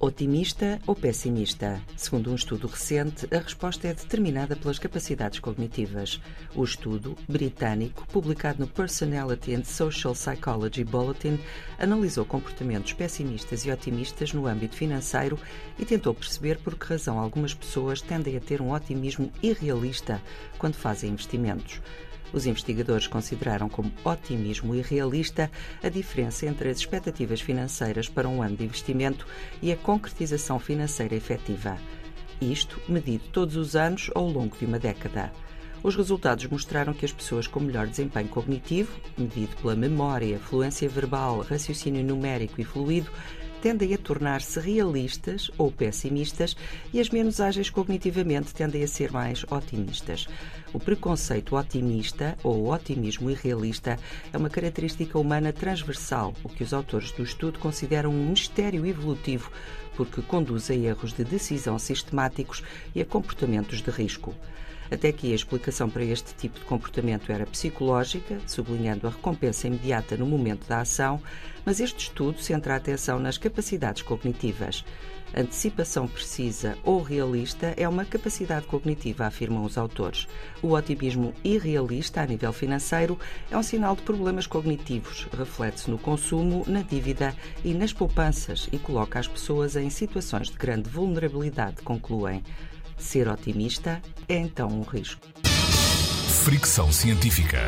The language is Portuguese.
Otimista ou pessimista? Segundo um estudo recente, a resposta é determinada pelas capacidades cognitivas. O estudo, britânico, publicado no Personality and Social Psychology Bulletin, analisou comportamentos pessimistas e otimistas no âmbito financeiro e tentou perceber por que razão algumas pessoas tendem a ter um otimismo irrealista quando fazem investimentos. Os investigadores consideraram como otimismo irrealista a diferença entre as expectativas financeiras para um ano de investimento e a concretização financeira efetiva. Isto medido todos os anos ao longo de uma década. Os resultados mostraram que as pessoas com melhor desempenho cognitivo, medido pela memória, fluência verbal, raciocínio numérico e fluido, tendem a tornar-se realistas ou pessimistas e as menos ágeis cognitivamente tendem a ser mais otimistas. O preconceito otimista ou otimismo irrealista é uma característica humana transversal, o que os autores do estudo consideram um mistério evolutivo, porque conduz a erros de decisão sistemáticos e a comportamentos de risco. Até que a explicação para este tipo de comportamento era psicológica, sublinhando a recompensa imediata no momento da ação, mas este estudo centra a atenção nas capacidades cognitivas. Antecipação precisa ou realista é uma capacidade cognitiva, afirmam os autores. O otimismo irrealista a nível financeiro é um sinal de problemas cognitivos, reflete-se no consumo, na dívida e nas poupanças e coloca as pessoas em situações de grande vulnerabilidade, concluem. Ser otimista é então um risco. Fricção científica.